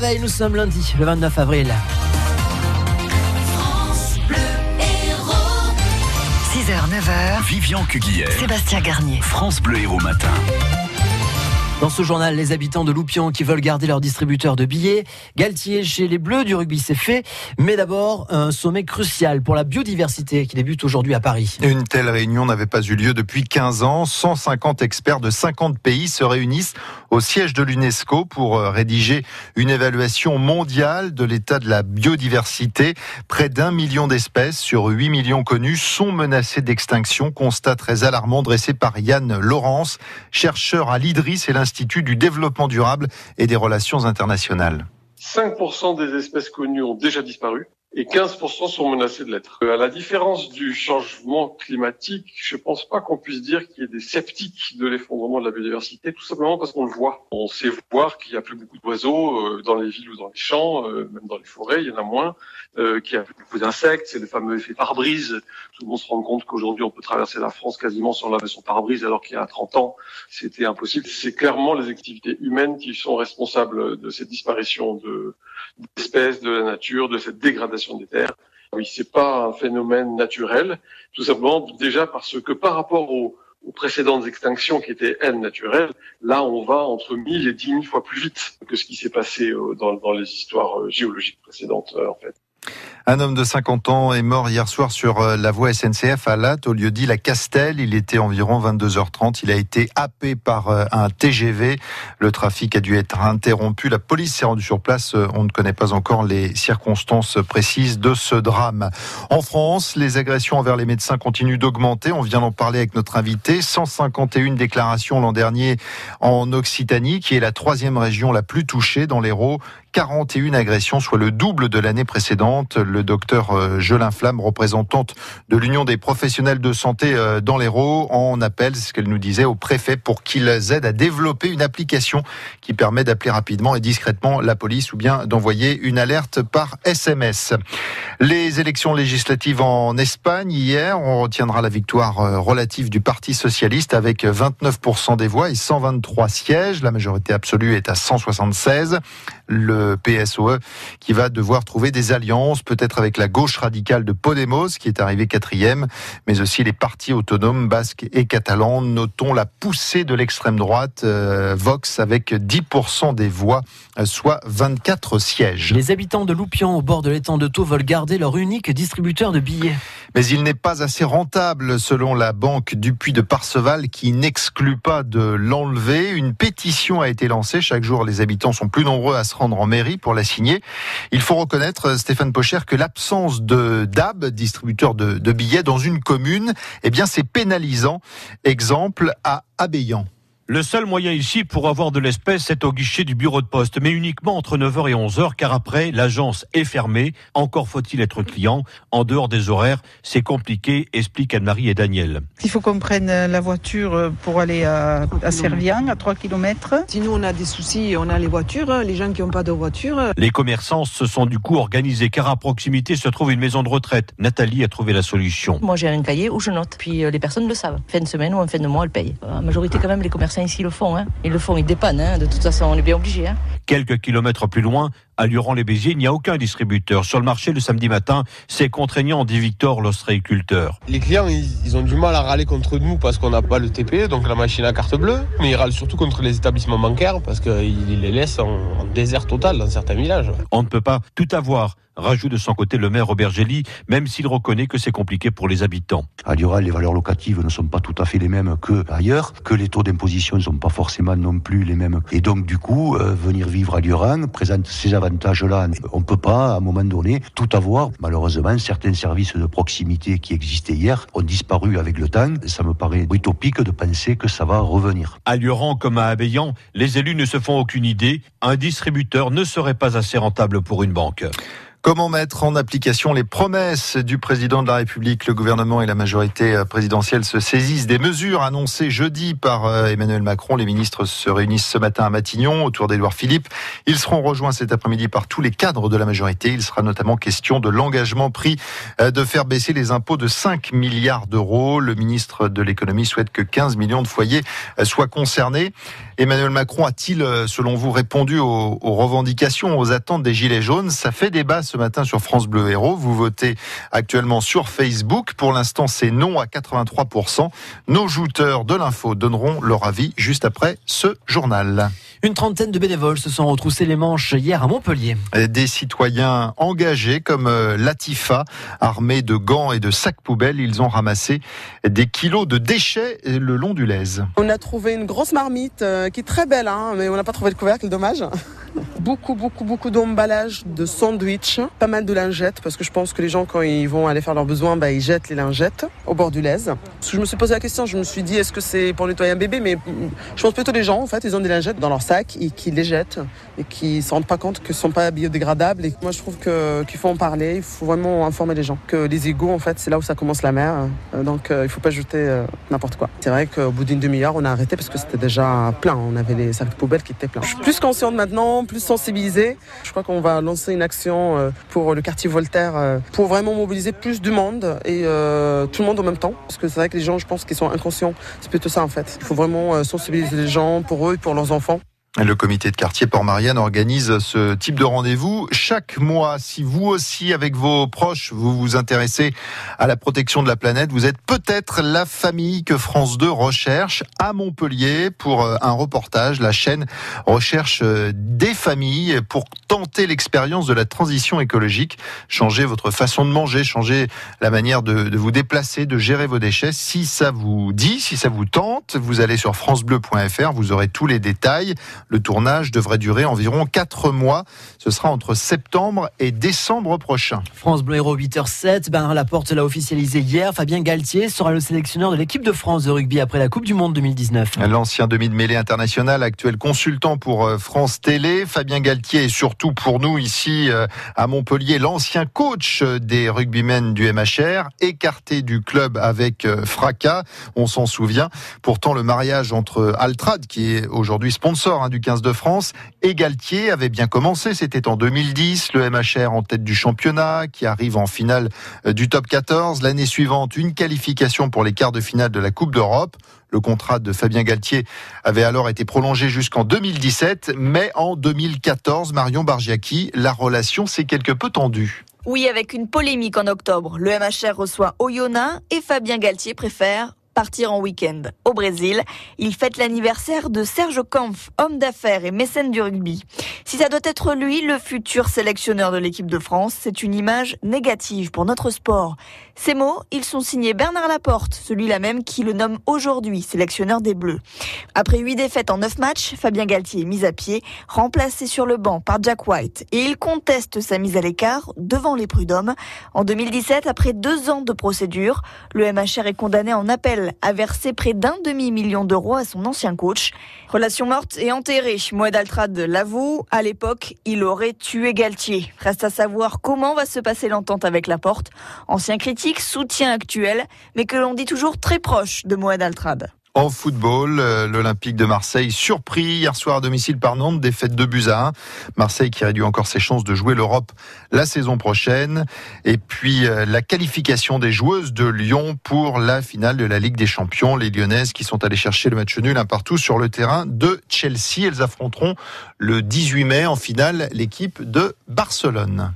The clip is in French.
réveil, nous sommes lundi, le 29 avril. 6h, 9h. Vivian Cuguière. Sébastien Garnier. France Bleu Héros Matin. Dans ce journal, les habitants de Loupion qui veulent garder leur distributeur de billets. Galtier chez les Bleus du rugby, c'est fait. Mais d'abord, un sommet crucial pour la biodiversité qui débute aujourd'hui à Paris. Une telle réunion n'avait pas eu lieu depuis 15 ans. 150 experts de 50 pays se réunissent au siège de l'UNESCO pour euh, rédiger une évaluation mondiale de l'état de la biodiversité. Près d'un million d'espèces sur 8 millions connues sont menacées d'extinction. Constat très alarmant dressé par Yann Laurence, chercheur à l'IDRIS et l'Institut du développement durable et des relations internationales. 5% des espèces connues ont déjà disparu et 15% sont menacées de l'être. Euh, À la différence du changement climatique, je pense pas qu'on puisse dire qu'il y ait des sceptiques de l'effondrement de la biodiversité, tout simplement parce qu'on le voit. On sait voir qu'il y a plus beaucoup d'oiseaux euh, dans les villes ou dans les champs, euh, même dans les forêts, il y en a moins, qu'il y a plus beaucoup d'insectes, c'est le fameux effet pare-brise. Tout le monde se rend compte qu'aujourd'hui on peut traverser la France quasiment sans laver son pare-brise, alors qu'il y a 30 ans c'était impossible. C'est clairement les activités humaines qui sont responsables de cette disparition de d'espèces de la nature, de cette dégradation des terres. Oui, c'est pas un phénomène naturel, tout simplement déjà parce que par rapport aux, précédentes extinctions qui étaient elles naturelles, là on va entre 1000 et 10 000 fois plus vite que ce qui s'est passé euh, dans, dans les histoires euh, géologiques précédentes euh, en fait. Un homme de 50 ans est mort hier soir sur euh, la voie SNCF à Latte, au lieu dit la Castel. Il était environ 22h30. Il a été happé par euh, un TGV. Le trafic a dû être interrompu. La police s'est rendue sur place. Euh, On ne connaît pas encore les circonstances précises de ce drame. En France, les agressions envers les médecins continuent d'augmenter. On vient d'en parler avec notre invité. 151 déclarations l'an dernier en Occitanie, qui est la troisième région la plus touchée dans l'Hérault. 41 agressions, soit le double de l'année précédente. Le docteur euh, Jolin Flamme, représentante de l'Union des professionnels de santé euh, dans l'Hérault, en appelle, c'est ce qu'elle nous disait, au préfet pour qu'ils aident à développer une application qui permet d'appeler rapidement et discrètement la police ou bien d'envoyer une alerte par SMS. Les élections législatives en Espagne hier, on retiendra la victoire euh, relative du Parti socialiste avec 29% des voix et 123 sièges. La majorité absolue est à 176. Le PSOE qui va devoir trouver des alliances, peut-être avec la gauche radicale de Podemos qui est arrivé quatrième, mais aussi les partis autonomes basques et catalans. Notons la poussée de l'extrême droite euh, Vox avec 10% des voix, euh, soit 24 sièges. Les habitants de Loupian au bord de l'étang de Thau veulent garder leur unique distributeur de billets. Mais il n'est pas assez rentable selon la banque Dupuis de Parseval qui n'exclut pas de l'enlever. Une pétition a été lancée. Chaque jour, les habitants sont plus nombreux à se rendre en mairie pour la signer. Il faut reconnaître, Stéphane Pocher, que l'absence de DAB, distributeur de, de billets dans une commune, eh bien, c'est pénalisant. Exemple à Abéyan. Le seul moyen ici pour avoir de l'espèce, c'est au guichet du bureau de poste, mais uniquement entre 9h et 11h, car après, l'agence est fermée. Encore faut-il être client. En dehors des horaires, c'est compliqué, expliquent Anne-Marie et Daniel. Il faut qu'on prenne la voiture pour aller à, à Servian, à 3 km. Si nous on a des soucis, on a les voitures, les gens qui n'ont pas de voiture. Les commerçants se sont du coup organisés, car à proximité se trouve une maison de retraite. Nathalie a trouvé la solution. Moi, j'ai un cahier où je note. Puis euh, les personnes le savent. Fin de semaine ou en fin de mois, elles payent. La majorité, quand même, les commerçants ici le font. Hein. Ils le font, ils dépannent. Hein. De toute façon, on est bien obligé. Hein. Quelques kilomètres plus loin, à Luran-les-Béziers, il n'y a aucun distributeur. Sur le marché le samedi matin, c'est contraignant, dit Victor, l'ostréiculteur. Les clients, ils, ils, ont du mal à râler contre nous parce qu'on n'a pas le TP, donc la machine à carte bleue. Mais ils râlent surtout contre les établissements bancaires parce qu'ils les laissent en, en désert total dans certains villages. On ne peut pas tout avoir. Rajoute de son côté le maire Robert Gély, même s'il reconnaît que c'est compliqué pour les habitants. À Dural, les valeurs locatives ne sont pas tout à fait les mêmes que ailleurs, que les taux d'imposition ne sont pas forcément non plus les mêmes. Et donc, du coup, euh, venir vivre à Duran présente ces avantages-là. On ne peut pas, à un moment donné, tout avoir. Malheureusement, certains services de proximité qui existaient hier ont disparu avec le temps. Ça me paraît utopique de penser que ça va revenir. À Lioran comme à Abéyan, les élus ne se font aucune idée. Un distributeur ne serait pas assez rentable pour une banque. Comment mettre en application les promesses du président de la République? Le gouvernement et la majorité présidentielle se saisissent des mesures annoncées jeudi par euh, Emmanuel Macron. Les ministres se réunissent ce matin à Matignon autour d'Édouard Philippe. Ils seront rejoints cet après-midi par tous les cadres de la majorité. Il sera notamment question de l'engagement pris euh, de faire baisser les impôts de 5 milliards d'euros. Le ministre de l'économie souhaite que 15 millions de foyers euh, soient concernés. Emmanuel Macron a-t-il, selon vous, répondu aux, revendications, aux attentes des Gilets jaunes? Ça fait débat matin sur France Bleu Héros. Vous votez actuellement sur Facebook. Pour l'instant, c'est non à 83%. Nos jouteurs de l'info donneront leur avis juste après ce journal. Une trentaine de bénévoles se sont retroussés les manches hier à Montpellier. Des citoyens engagés comme euh, Latifa, armés de gants et de sacs poubelles, ils ont ramassé des kilos de déchets le long du Lèze. On a trouvé une grosse marmite euh, qui est très belle, hein, mais on n'a pas trouvé le couvercle, dommage. Beaucoup, beaucoup, beaucoup d'emballage, de sandwich, pas mal de lingettes, parce que je pense que les gens, quand ils vont aller faire leurs besoins, bah, ils jettent les lingettes au bord du Lèze. Je me suis posé la question, je me suis dit, est-ce que c'est pour nettoyer un bébé? Mais je pense plutôt les gens, en fait, ils ont des lingettes dans leur sac et qui les jettent et qui ne se rendent pas compte que ce sont pas biodégradables. Et moi, je trouve qu'il faut en parler, il faut vraiment informer les gens. Que les égouts, en fait, c'est là où ça commence la mer. Euh, donc, euh, il ne faut pas jeter euh, n'importe quoi. C'est vrai qu'au bout d'une demi-heure, on a arrêté parce que c'était déjà plein. On avait les sacs de poubelle qui étaient pleins. Je suis plus consciente maintenant, plus sensibilisée. Je crois qu'on va lancer une action pour le quartier Voltaire pour vraiment mobiliser plus du monde et tout le monde en même temps. Parce que c'est vrai que les gens, je pense, qu'ils sont inconscients. C'est plutôt ça, en fait. Il faut vraiment sensibiliser les gens pour eux et pour leurs enfants. Le comité de quartier Port-Marianne organise ce type de rendez-vous chaque mois. Si vous aussi, avec vos proches, vous vous intéressez à la protection de la planète, vous êtes peut-être la famille que France 2 recherche à Montpellier pour euh, un reportage. La chaîne recherche euh, des familles pour tenter l'expérience de la transition écologique, changer votre façon de manger, changer la manière de, de vous déplacer, de gérer vos déchets. Si ça vous dit, si ça vous tente, vous allez sur francebleu.fr, vous aurez tous les détails. Le tournage devrait durer environ 4 mois. Ce sera entre septembre et décembre prochain. France Bleu Héros 8h07. Bernard Laporte l'a officialisé hier. Fabien Galtier sera le sélectionneur de l'équipe de France de rugby après la Coupe du Monde 2019. L'ancien demi de mêlée international, actuel consultant pour euh, France Télé. Fabien Galtier est surtout pour nous ici euh, à Montpellier l'ancien coach des rugbymen du MHR, écarté du club avec euh, fracas. On s'en souvient. Pourtant, le mariage entre Altrad, qui est aujourd'hui sponsor du 15 de France. Et Galtier avait bien commencé, c'était en 2010, le MHR en tête du championnat, qui arrive en finale euh, du top 14. L'année suivante, une qualification pour les quarts de finale de la Coupe d'Europe. Le contrat de Fabien Galtier avait alors été prolongé jusqu'en 2017, mais en 2014, Marion Bargiaki, la relation s'est quelque peu tendue. Oui, avec une polémique en octobre. Le MHR reçoit Oyonnax et Fabien Galtier préfère partir en week-end au Brésil. Il fête l'anniversaire de Serge Kampf, homme d'affaires et mécène du rugby. Si ça doit être lui, le futur sélectionneur de l'équipe de France, c'est une image négative pour notre sport. Ces mots, ils sont signés Bernard Laporte, celui-là même qui le nomme aujourd'hui sélectionneur des Bleus. Après huit défaites en neuf matchs, Fabien Galtier est mis à pied, remplacé sur le banc par Jack White, et il conteste sa mise à l'écart devant les prud'hommes. En 2017, après deux ans de procédure, le MHR est condamné en appel a versé près d'un demi-million d'euros à son ancien coach. Relation morte et enterrée. Moed Altrad l'avoue, à l'époque, il aurait tué Galtier. Reste à savoir comment va se passer l'entente avec la porte. Ancien critique, soutien actuel, mais que l'on dit toujours très proche de Moed Altrad. En football, euh, l'Olympique de Marseille surpris hier soir à domicile par Nantes, défaite de buts à 1. Marseille qui réduit encore ses chances de jouer l'Europe la saison prochaine. Et puis euh, la qualification des joueuses de Lyon pour la finale de la Ligue des Champions. Les Lyonnaises qui sont allées chercher le match nul un partout sur le terrain de Chelsea. Elles affronteront le 18 mai en finale l'équipe de Barcelone.